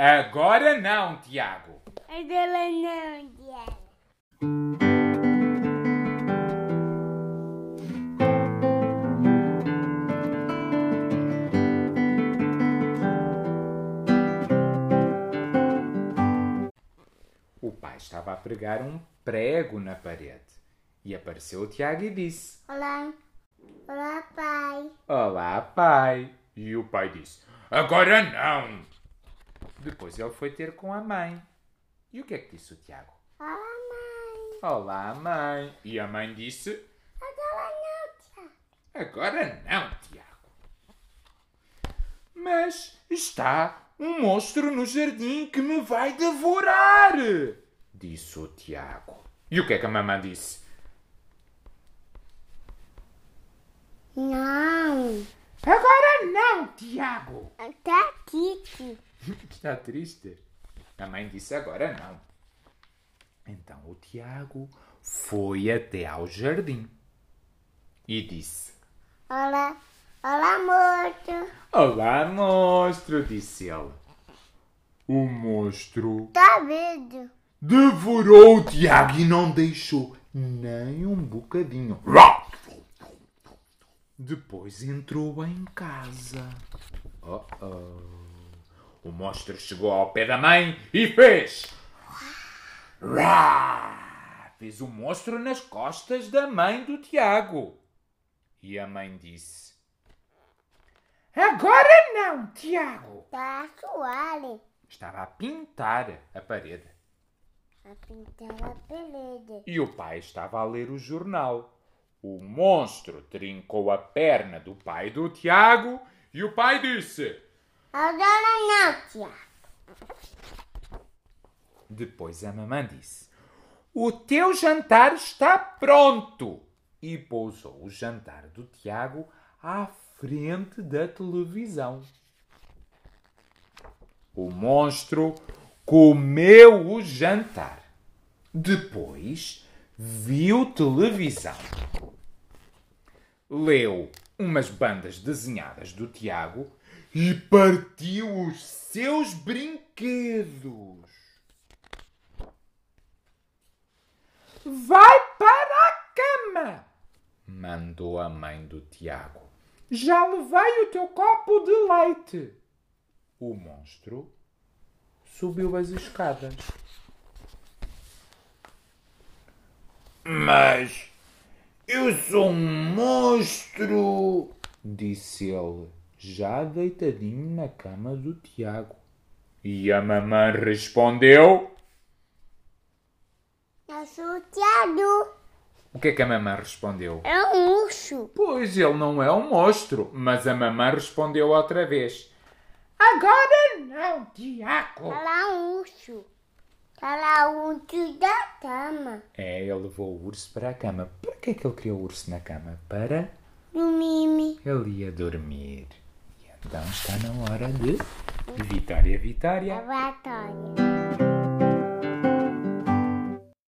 Agora não, Tiago. Agora não, Tiago. O pai estava a pregar um prego na parede. E apareceu o Tiago e disse: Olá. Olá, pai. Olá, pai. E o pai disse: Agora não. Depois ele foi ter com a mãe. E o que é que disse o Tiago? Olá, mãe. Olá, mãe. E a mãe disse: Agora não, Tiago. Agora não, Tiago. Mas está um monstro no jardim que me vai devorar, disse o Tiago. E o que é que a mamãe disse? Não. Agora não, Tiago. Tá aqui. Está triste? A mãe disse agora não. Então o Tiago foi até ao jardim e disse: Olá. Olá, morto. Olá, monstro, disse ele. O monstro Tá vendo? devorou o Tiago e não deixou nem um bocadinho. Depois entrou em casa. Oh, oh. O monstro chegou ao pé da mãe e fez. Rá! Fez o monstro nas costas da mãe do Tiago. E a mãe disse: Agora não, Tiago. Tá suave. Estava a pintar a parede. A pintar a peleda. E o pai estava a ler o jornal. O monstro trincou a perna do pai do Tiago e o pai disse: Agora não, Tiago. Depois a mamãe disse: O teu jantar está pronto! E pousou o jantar do Tiago à frente da televisão. O monstro comeu o jantar. Depois viu televisão. Leu umas bandas desenhadas do Tiago e partiu os seus brinquedos. Vai para a cama! Mandou a mãe do Tiago. Já levei o teu copo de leite. O monstro subiu as escadas. Mas eu sou um monstro, disse ele, já deitadinho na cama do Tiago. E a mamãe respondeu: Eu sou o Tiago. O que é que a mamãe respondeu? É um urso. Pois ele não é um monstro, mas a mamãe respondeu outra vez: Agora não, Tiago. Tá lá um urso. Tá lá o urso da cama. É, ele levou o urso para a cama. Para que é que ele criou o urso na cama? Para Do Mimi. ele ia dormir. E então está na hora de Vitória, Vitória. Lavatório.